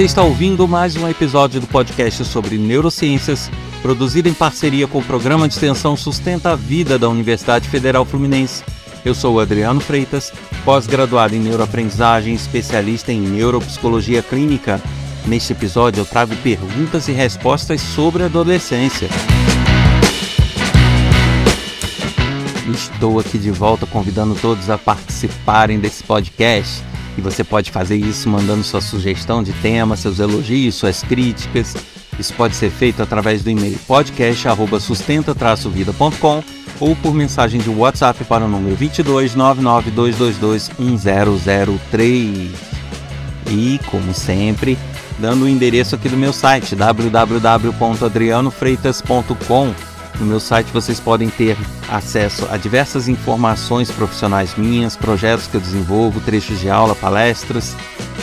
Você está ouvindo mais um episódio do podcast sobre neurociências, produzido em parceria com o programa de extensão Sustenta a Vida da Universidade Federal Fluminense. Eu sou o Adriano Freitas, pós-graduado em neuroaprendizagem, especialista em neuropsicologia clínica. Neste episódio eu trago perguntas e respostas sobre adolescência. Estou aqui de volta convidando todos a participarem desse podcast. E você pode fazer isso mandando sua sugestão de tema, seus elogios, suas críticas. Isso pode ser feito através do e-mail podcast@sustenta-vida.com ou por mensagem de WhatsApp para o número 22 99222 1003. E, como sempre, dando o endereço aqui do meu site www.adrianofreitas.com no meu site vocês podem ter acesso a diversas informações profissionais minhas, projetos que eu desenvolvo, trechos de aula, palestras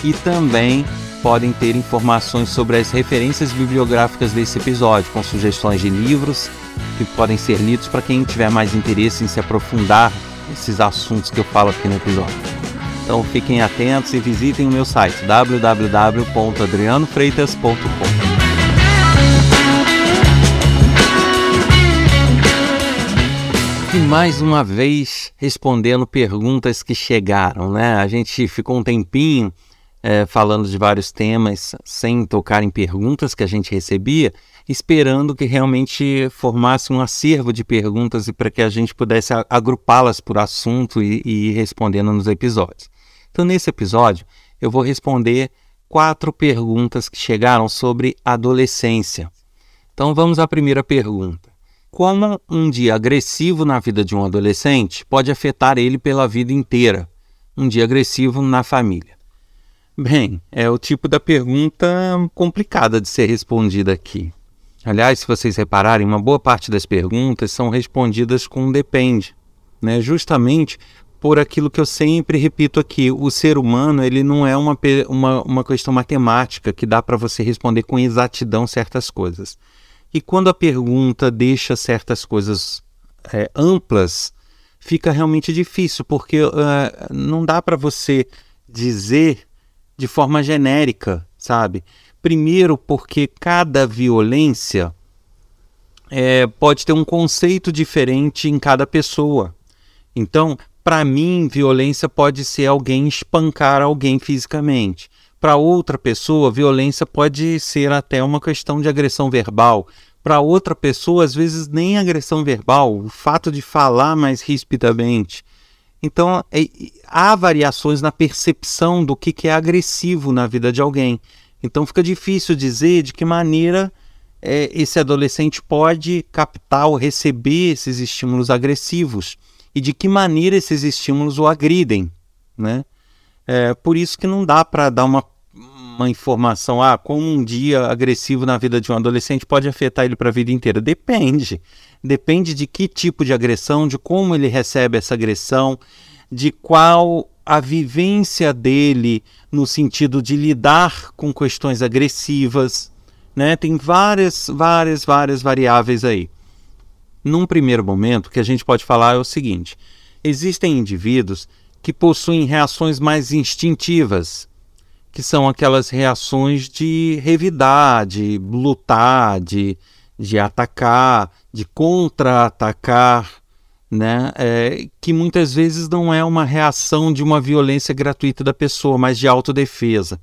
e também podem ter informações sobre as referências bibliográficas desse episódio, com sugestões de livros que podem ser lidos para quem tiver mais interesse em se aprofundar nesses assuntos que eu falo aqui no episódio. Então fiquem atentos e visitem o meu site www.adrianofreitas.com. E mais uma vez respondendo perguntas que chegaram, né? A gente ficou um tempinho é, falando de vários temas sem tocar em perguntas que a gente recebia, esperando que realmente formasse um acervo de perguntas e para que a gente pudesse agrupá-las por assunto e, e ir respondendo nos episódios. Então, nesse episódio, eu vou responder quatro perguntas que chegaram sobre adolescência. Então, vamos à primeira pergunta. Como um dia agressivo na vida de um adolescente pode afetar ele pela vida inteira? Um dia agressivo na família. Bem, é o tipo da pergunta complicada de ser respondida aqui. Aliás, se vocês repararem, uma boa parte das perguntas são respondidas com depende, né? Justamente por aquilo que eu sempre repito aqui, o ser humano ele não é uma, uma, uma questão matemática que dá para você responder com exatidão certas coisas. E quando a pergunta deixa certas coisas é, amplas, fica realmente difícil, porque uh, não dá para você dizer de forma genérica, sabe? Primeiro, porque cada violência é, pode ter um conceito diferente em cada pessoa. Então, para mim, violência pode ser alguém espancar alguém fisicamente. Para outra pessoa, violência pode ser até uma questão de agressão verbal. Para outra pessoa, às vezes, nem agressão verbal, o fato de falar mais rispidamente. Então, é, há variações na percepção do que, que é agressivo na vida de alguém. Então, fica difícil dizer de que maneira é, esse adolescente pode captar ou receber esses estímulos agressivos e de que maneira esses estímulos o agridem. Né? É, por isso que não dá para dar uma, uma informação, ah, como um dia agressivo na vida de um adolescente pode afetar ele para a vida inteira. Depende. Depende de que tipo de agressão, de como ele recebe essa agressão, de qual a vivência dele no sentido de lidar com questões agressivas. Né? Tem várias, várias, várias variáveis aí. Num primeiro momento, o que a gente pode falar é o seguinte: existem indivíduos que possuem reações mais instintivas, que são aquelas reações de revidar, de lutar, de, de atacar, de contra-atacar, né? É, que muitas vezes não é uma reação de uma violência gratuita da pessoa, mas de autodefesa.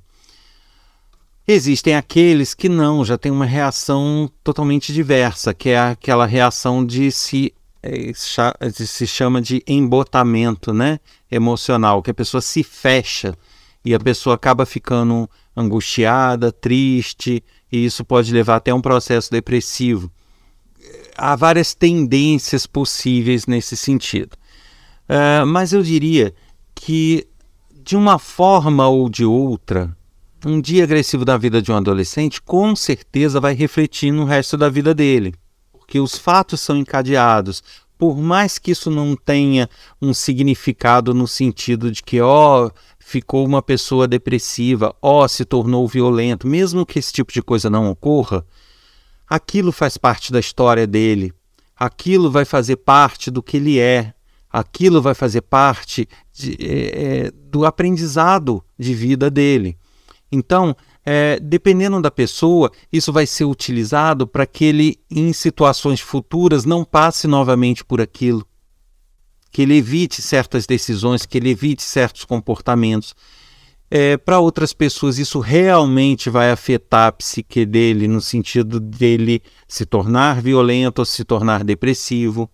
Existem aqueles que não, já tem uma reação totalmente diversa, que é aquela reação de se se chama de embotamento né, emocional, que a pessoa se fecha e a pessoa acaba ficando angustiada, triste, e isso pode levar até um processo depressivo. Há várias tendências possíveis nesse sentido. Uh, mas eu diria que, de uma forma ou de outra, um dia agressivo da vida de um adolescente com certeza vai refletir no resto da vida dele porque os fatos são encadeados. Por mais que isso não tenha um significado no sentido de que, ó, ficou uma pessoa depressiva, ó, se tornou violento, mesmo que esse tipo de coisa não ocorra, aquilo faz parte da história dele, aquilo vai fazer parte do que ele é, aquilo vai fazer parte de, é, do aprendizado de vida dele. Então, é, dependendo da pessoa, isso vai ser utilizado para que ele, em situações futuras, não passe novamente por aquilo. Que ele evite certas decisões, que ele evite certos comportamentos. É, para outras pessoas, isso realmente vai afetar a psique dele, no sentido dele se tornar violento ou se tornar depressivo.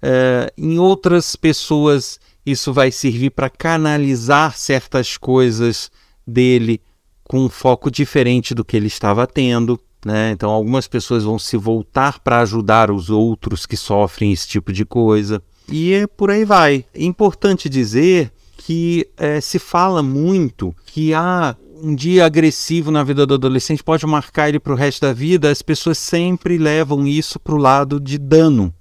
É, em outras pessoas, isso vai servir para canalizar certas coisas dele com um foco diferente do que ele estava tendo. Né? Então, algumas pessoas vão se voltar para ajudar os outros que sofrem esse tipo de coisa. E é por aí vai. É importante dizer que é, se fala muito que ah, um dia agressivo na vida do adolescente pode marcar ele para o resto da vida. As pessoas sempre levam isso para o lado de dano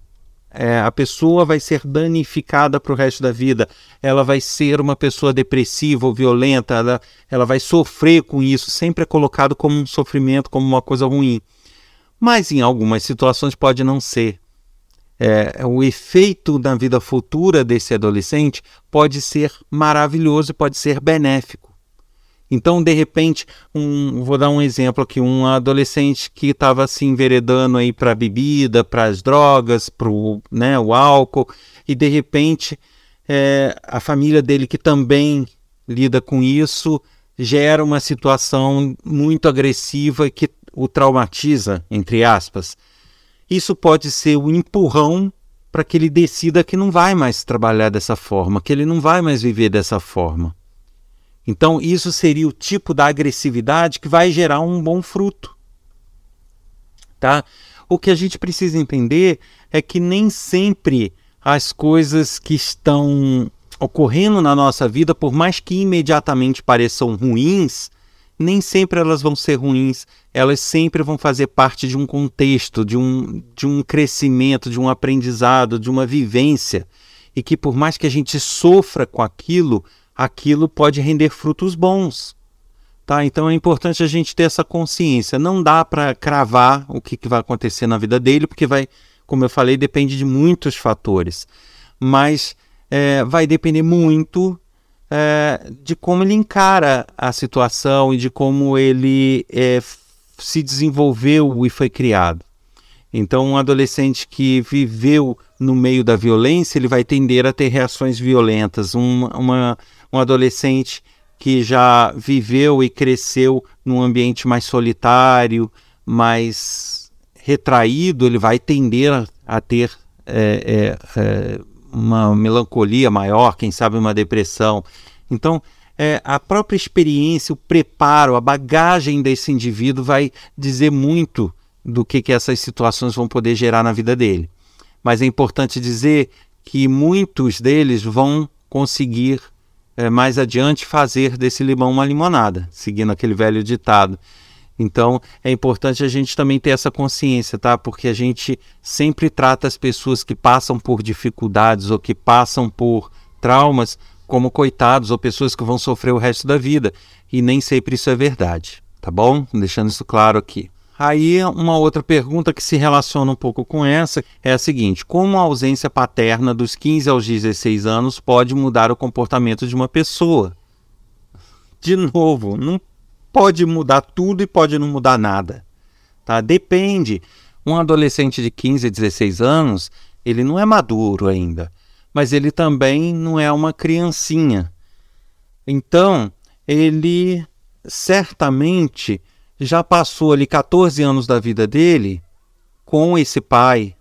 é, a pessoa vai ser danificada para o resto da vida, ela vai ser uma pessoa depressiva ou violenta, ela, ela vai sofrer com isso, sempre é colocado como um sofrimento, como uma coisa ruim. Mas em algumas situações pode não ser. É, o efeito na vida futura desse adolescente pode ser maravilhoso, pode ser benéfico. Então, de repente, um, vou dar um exemplo aqui, um adolescente que estava se enveredando aí para bebida, para as drogas, para né, o álcool, e de repente é, a família dele que também lida com isso gera uma situação muito agressiva que o traumatiza, entre aspas. Isso pode ser o um empurrão para que ele decida que não vai mais trabalhar dessa forma, que ele não vai mais viver dessa forma. Então, isso seria o tipo da agressividade que vai gerar um bom fruto. Tá? O que a gente precisa entender é que nem sempre as coisas que estão ocorrendo na nossa vida, por mais que imediatamente pareçam ruins, nem sempre elas vão ser ruins, elas sempre vão fazer parte de um contexto, de um, de um crescimento, de um aprendizado, de uma vivência. E que por mais que a gente sofra com aquilo, aquilo pode render frutos bons. Tá? Então é importante a gente ter essa consciência. Não dá para cravar o que, que vai acontecer na vida dele, porque vai, como eu falei, depende de muitos fatores. Mas é, vai depender muito é, de como ele encara a situação e de como ele é, se desenvolveu e foi criado. Então, um adolescente que viveu no meio da violência, ele vai tender a ter reações violentas. Um, uma, um adolescente que já viveu e cresceu num ambiente mais solitário, mais retraído, ele vai tender a, a ter é, é, é, uma melancolia maior, quem sabe uma depressão. Então, é, a própria experiência, o preparo, a bagagem desse indivíduo vai dizer muito do que, que essas situações vão poder gerar na vida dele. Mas é importante dizer que muitos deles vão conseguir é, mais adiante fazer desse limão uma limonada, seguindo aquele velho ditado. Então é importante a gente também ter essa consciência, tá? Porque a gente sempre trata as pessoas que passam por dificuldades ou que passam por traumas como coitados ou pessoas que vão sofrer o resto da vida. E nem sempre isso é verdade, tá bom? Deixando isso claro aqui. Aí, uma outra pergunta que se relaciona um pouco com essa é a seguinte: como a ausência paterna dos 15 aos 16 anos pode mudar o comportamento de uma pessoa? De novo, não pode mudar tudo e pode não mudar nada. Tá? Depende. Um adolescente de 15 a 16 anos, ele não é maduro ainda, mas ele também não é uma criancinha. Então, ele certamente já passou ali 14 anos da vida dele com esse pai,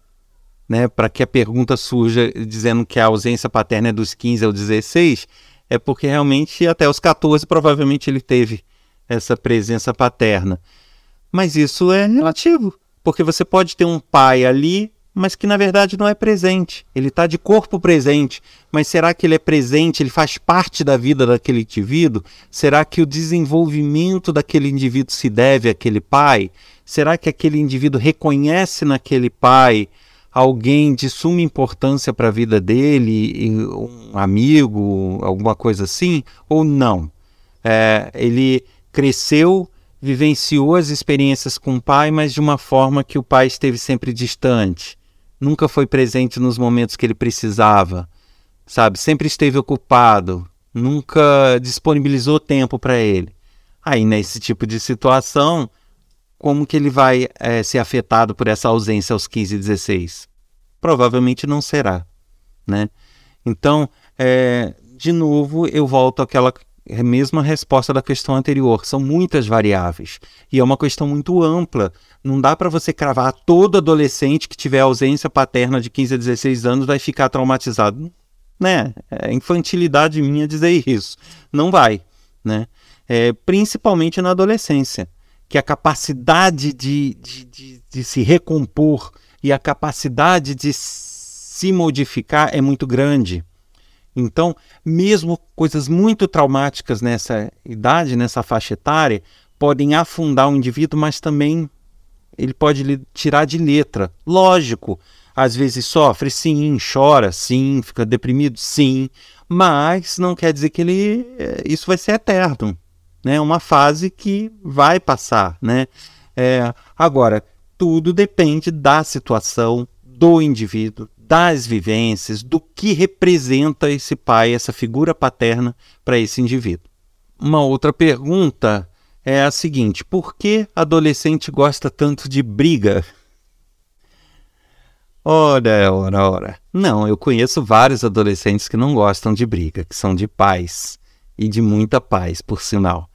né, para que a pergunta surja dizendo que a ausência paterna é dos 15 aos 16, é porque realmente até os 14 provavelmente ele teve essa presença paterna. Mas isso é relativo, porque você pode ter um pai ali mas que na verdade não é presente. Ele está de corpo presente, mas será que ele é presente? Ele faz parte da vida daquele indivíduo? Será que o desenvolvimento daquele indivíduo se deve àquele pai? Será que aquele indivíduo reconhece naquele pai alguém de suma importância para a vida dele, um amigo, alguma coisa assim? Ou não? É, ele cresceu vivenciou as experiências com o pai, mas de uma forma que o pai esteve sempre distante nunca foi presente nos momentos que ele precisava, sabe? Sempre esteve ocupado, nunca disponibilizou tempo para ele. Aí, nesse tipo de situação, como que ele vai é, ser afetado por essa ausência aos 15 e 16? Provavelmente não será, né? Então, é, de novo, eu volto àquela mesma resposta da questão anterior. São muitas variáveis e é uma questão muito ampla. Não dá para você cravar todo adolescente que tiver ausência paterna de 15 a 16 anos vai ficar traumatizado. Né? É infantilidade minha dizer isso. Não vai, né? É, principalmente na adolescência que a capacidade de, de, de, de se recompor e a capacidade de se modificar é muito grande. Então, mesmo coisas muito traumáticas nessa idade, nessa faixa etária, podem afundar o indivíduo, mas também ele pode lhe tirar de letra. Lógico, às vezes sofre, sim, chora, sim, fica deprimido, sim, mas não quer dizer que ele eh, isso vai ser eterno né? Uma fase que vai passar, né? É, agora, tudo depende da situação do indivíduo, das vivências, do que representa esse pai, essa figura paterna para esse indivíduo. Uma outra pergunta é a seguinte: por que adolescente gosta tanto de briga? Ora, ora, ora. Não, eu conheço vários adolescentes que não gostam de briga, que são de paz e de muita paz, por sinal.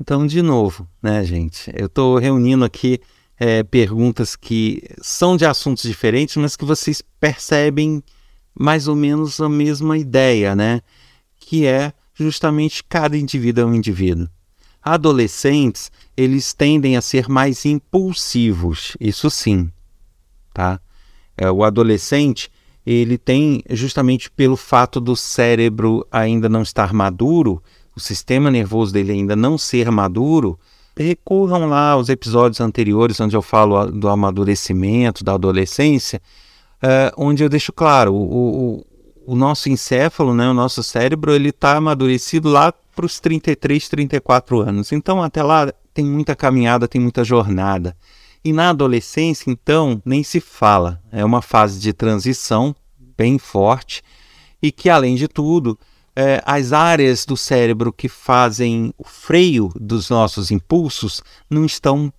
Então, de novo, né, gente? Eu estou reunindo aqui é, perguntas que são de assuntos diferentes, mas que vocês percebem mais ou menos a mesma ideia, né? Que é justamente cada indivíduo é um indivíduo. Adolescentes, eles tendem a ser mais impulsivos, isso sim, tá? É, o adolescente, ele tem, justamente pelo fato do cérebro ainda não estar maduro, o sistema nervoso dele ainda não ser maduro, recorram lá aos episódios anteriores onde eu falo do amadurecimento, da adolescência, uh, onde eu deixo claro, o, o, o, nosso encéfalo, né, o nosso cérebro, ele está amadurecido lá para os 33, 34 anos. Então, até lá tem muita caminhada, tem muita jornada. E na adolescência, então, nem se fala. É uma fase de transição bem forte e que, além de tudo, é, as áreas do cérebro que fazem o freio dos nossos impulsos não estão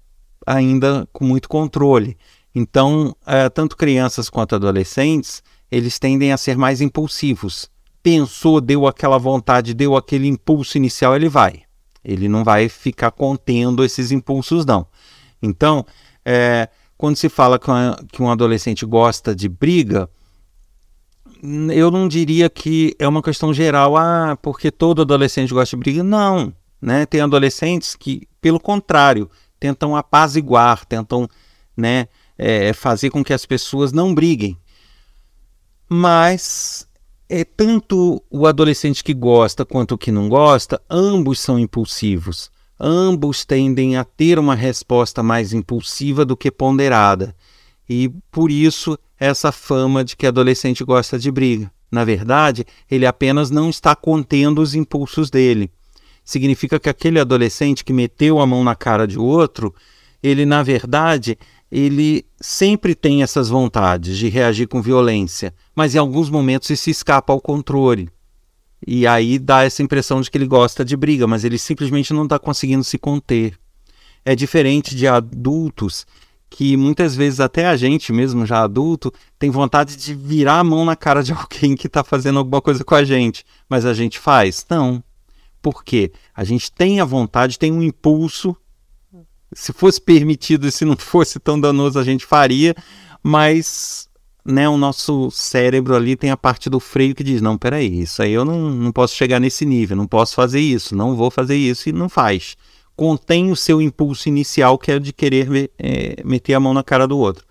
ainda com muito controle. Então, é, tanto crianças quanto adolescentes, eles tendem a ser mais impulsivos. Pensou, deu aquela vontade, deu aquele impulso inicial, ele vai. Ele não vai ficar contendo esses impulsos, não. Então, é, quando se fala que um adolescente gosta de briga, eu não diria que é uma questão geral, ah, porque todo adolescente gosta de briga. Não, né? Tem adolescentes que, pelo contrário, tentam apaziguar, tentam, né, é, fazer com que as pessoas não briguem. Mas é tanto o adolescente que gosta quanto o que não gosta, ambos são impulsivos. Ambos tendem a ter uma resposta mais impulsiva do que ponderada. E por isso essa fama de que adolescente gosta de briga. Na verdade, ele apenas não está contendo os impulsos dele. Significa que aquele adolescente que meteu a mão na cara de outro, ele na verdade, ele sempre tem essas vontades de reagir com violência, mas em alguns momentos isso escapa ao controle. E aí dá essa impressão de que ele gosta de briga, mas ele simplesmente não está conseguindo se conter. É diferente de adultos que muitas vezes até a gente mesmo, já adulto, tem vontade de virar a mão na cara de alguém que está fazendo alguma coisa com a gente, mas a gente faz? Não. Por quê? A gente tem a vontade, tem um impulso. Se fosse permitido e se não fosse tão danoso, a gente faria, mas né, o nosso cérebro ali tem a parte do freio que diz: não, peraí, isso aí eu não, não posso chegar nesse nível, não posso fazer isso, não vou fazer isso e não faz contém o seu impulso inicial, que é de querer é, meter a mão na cara do outro.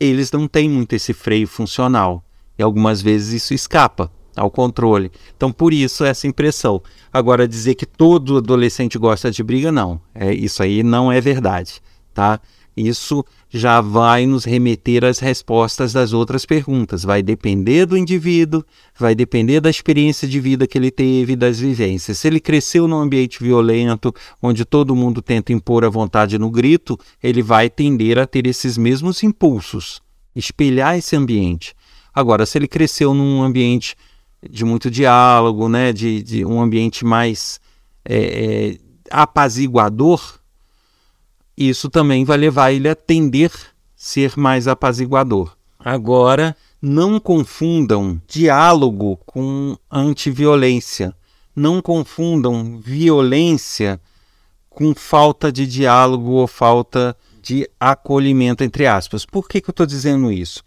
Eles não têm muito esse freio funcional e algumas vezes isso escapa ao controle. Então, por isso, essa impressão. Agora, dizer que todo adolescente gosta de briga, não. É, isso aí não é verdade, tá? Isso já vai nos remeter às respostas das outras perguntas. Vai depender do indivíduo, vai depender da experiência de vida que ele teve, das vivências. Se ele cresceu num ambiente violento, onde todo mundo tenta impor a vontade no grito, ele vai tender a ter esses mesmos impulsos, espelhar esse ambiente. Agora, se ele cresceu num ambiente de muito diálogo, né, de, de um ambiente mais é, é, apaziguador, isso também vai levar ele a tender ser mais apaziguador. Agora, não confundam diálogo com antiviolência. Não confundam violência com falta de diálogo ou falta de acolhimento, entre aspas. Por que, que eu estou dizendo isso?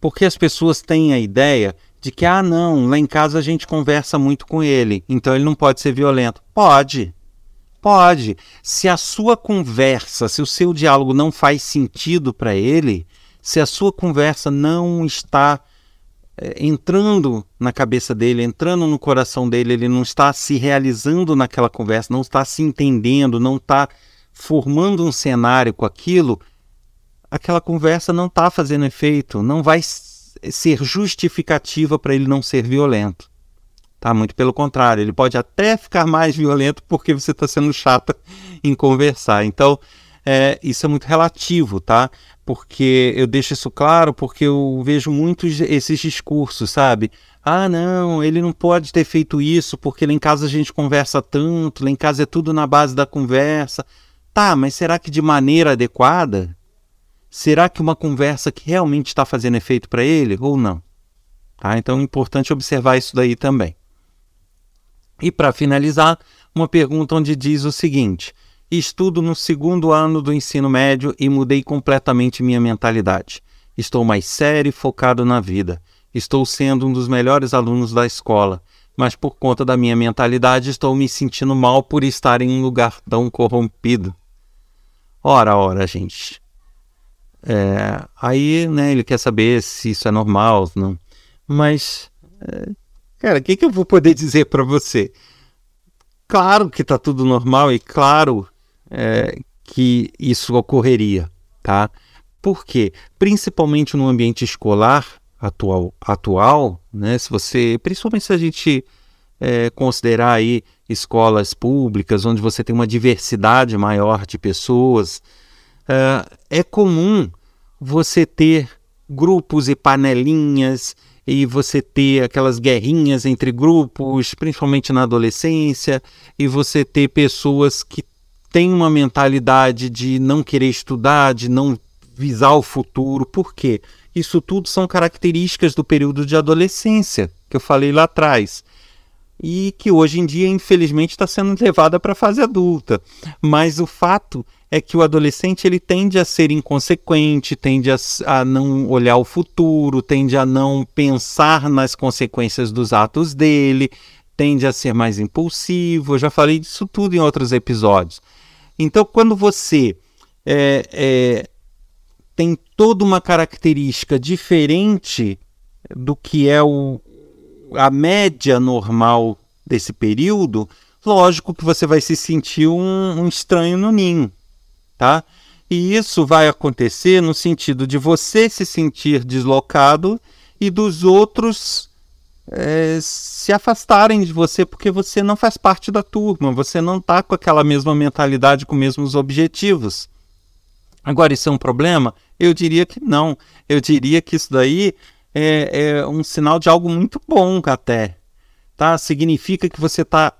Porque as pessoas têm a ideia de que, ah, não, lá em casa a gente conversa muito com ele, então ele não pode ser violento. Pode. Pode. Se a sua conversa, se o seu diálogo não faz sentido para ele, se a sua conversa não está é, entrando na cabeça dele, entrando no coração dele, ele não está se realizando naquela conversa, não está se entendendo, não está formando um cenário com aquilo, aquela conversa não está fazendo efeito, não vai ser justificativa para ele não ser violento. Tá? Muito pelo contrário, ele pode até ficar mais violento porque você está sendo chata em conversar. Então, é, isso é muito relativo, tá? Porque eu deixo isso claro porque eu vejo muitos esses discursos, sabe? Ah, não, ele não pode ter feito isso porque lá em casa a gente conversa tanto, lá em casa é tudo na base da conversa. Tá, mas será que de maneira adequada? Será que uma conversa que realmente está fazendo efeito para ele ou não? Tá? Então é importante observar isso daí também. E para finalizar, uma pergunta onde diz o seguinte: Estudo no segundo ano do ensino médio e mudei completamente minha mentalidade. Estou mais sério e focado na vida. Estou sendo um dos melhores alunos da escola, mas por conta da minha mentalidade estou me sentindo mal por estar em um lugar tão corrompido. Ora, ora, gente. É, aí, né, ele quer saber se isso é normal, não. Mas, é, cara, o que, que eu vou poder dizer para você? Claro que tá tudo normal e claro é, que isso ocorreria, tá? Por quê? Principalmente no ambiente escolar atual, atual, né? Se você, principalmente se a gente é, considerar aí escolas públicas onde você tem uma diversidade maior de pessoas, Uh, é comum você ter grupos e panelinhas e você ter aquelas guerrinhas entre grupos, principalmente na adolescência, e você ter pessoas que têm uma mentalidade de não querer estudar, de não visar o futuro. Por quê? Isso tudo são características do período de adolescência, que eu falei lá atrás e que hoje em dia, infelizmente, está sendo levada para a fase adulta. Mas o fato é que o adolescente ele tende a ser inconsequente, tende a, a, não olhar o futuro, tende a não pensar nas consequências dos atos dele, tende a ser mais impulsivo. Eu já falei disso tudo em outros episódios. Então, quando você é, é, tem toda uma característica diferente do que é o, a média normal desse período, lógico que você vai se sentir um, um estranho no ninho, tá? E isso vai acontecer no sentido de você se sentir deslocado e dos outros é, se afastarem de você porque você não faz parte da turma, você não está com aquela mesma mentalidade, com os mesmos objetivos. Agora, isso é um problema? Eu diria que não. Eu diria que isso daí é, é um sinal de algo muito bom até. Tá? Significa que você está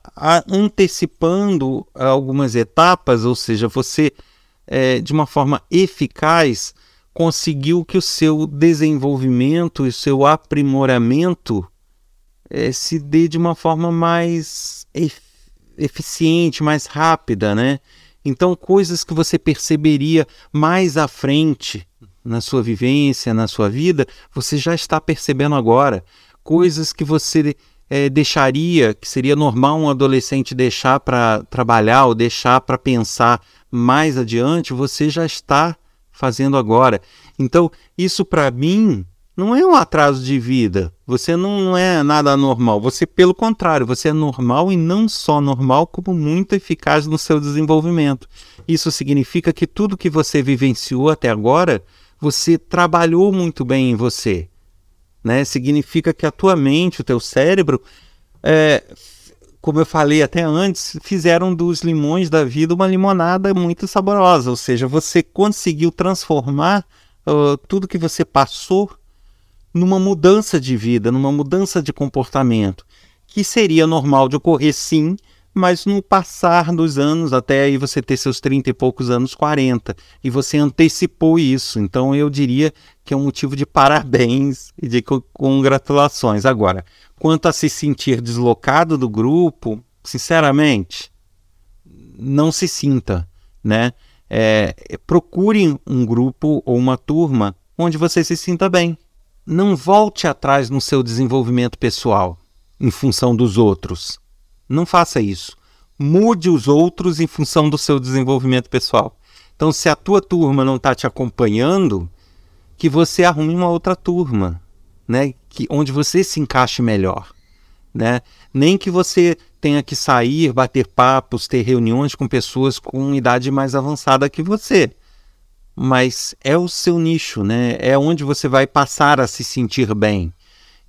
antecipando algumas etapas, ou seja, você, é, de uma forma eficaz, conseguiu que o seu desenvolvimento e o seu aprimoramento é, se dê de uma forma mais eficiente, mais rápida, né? Então, coisas que você perceberia mais à frente, na sua vivência, na sua vida, você já está percebendo agora. Coisas que você é, deixaria, que seria normal um adolescente deixar para trabalhar ou deixar para pensar mais adiante, você já está fazendo agora. Então, isso para mim não é um atraso de vida. Você não, é nada normal. Você, pelo contrário, você é normal e não só normal, como muito eficaz no seu desenvolvimento. Isso significa que tudo que você vivenciou até agora você trabalhou muito bem em você. Né? Significa que a tua mente, o teu cérebro, é, como eu falei até antes, fizeram dos limões da vida uma limonada muito saborosa. Ou seja, você conseguiu transformar uh, tudo que você passou numa mudança de vida, numa mudança de comportamento, que seria normal de ocorrer sim mas no passar dos anos, até aí você ter seus 30 e poucos anos, 40, e você antecipou isso. Então eu diria que é um motivo de parabéns e de congratulações. Agora, quanto a se sentir deslocado do grupo, sinceramente, não se sinta, né? É, procure um grupo ou uma turma onde você se sinta bem. Não volte atrás no seu desenvolvimento pessoal em função dos outros. Não faça isso. Mude os outros em função do seu desenvolvimento pessoal. Então, se a tua turma não está te acompanhando, que você arrume uma outra turma, né? Que, onde você se encaixe melhor. Né? Nem que você tenha que sair, bater papos, ter reuniões com pessoas com idade mais avançada que você. Mas é o seu nicho, né? É onde você vai passar a se sentir bem.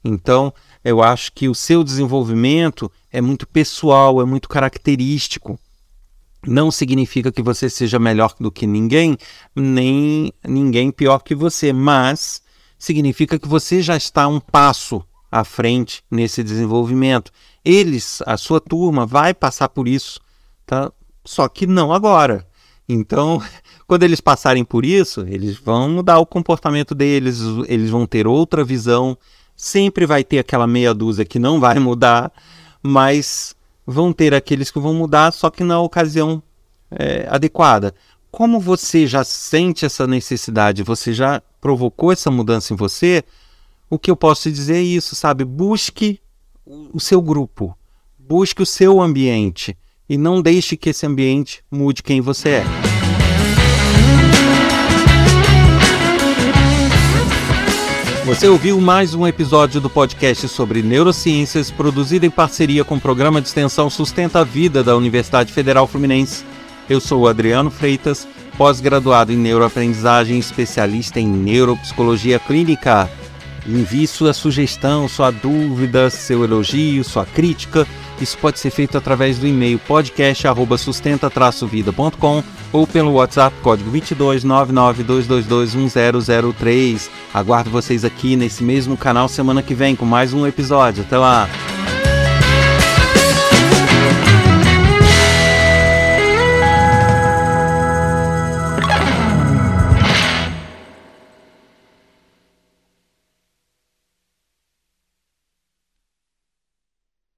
Então, eu acho que o seu desenvolvimento é muito pessoal, é muito característico. Não significa que você seja melhor do que ninguém, nem ninguém pior que você, mas significa que você já está um passo à frente nesse desenvolvimento. Eles, a sua turma, vai passar por isso, tá? Só que não agora. Então, quando eles passarem por isso, eles vão mudar o comportamento deles, eles vão ter outra visão, Sempre vai ter aquela meia dúzia que não vai mudar, mas vão ter aqueles que vão mudar, só que na ocasião é, adequada. Como você já sente essa necessidade, você já provocou essa mudança em você, o que eu posso dizer é isso, sabe? Busque o seu grupo, busque o seu ambiente e não deixe que esse ambiente mude quem você é. Você ouviu mais um episódio do podcast sobre neurociências, produzido em parceria com o programa de extensão Sustenta a Vida da Universidade Federal Fluminense. Eu sou o Adriano Freitas, pós-graduado em neuroaprendizagem, especialista em neuropsicologia clínica. Envie sua sugestão, sua dúvida, seu elogio, sua crítica. Isso pode ser feito através do e-mail podcast@sustenta-vida.com ou pelo WhatsApp código 22992221003. Aguardo vocês aqui nesse mesmo canal semana que vem com mais um episódio. Até lá.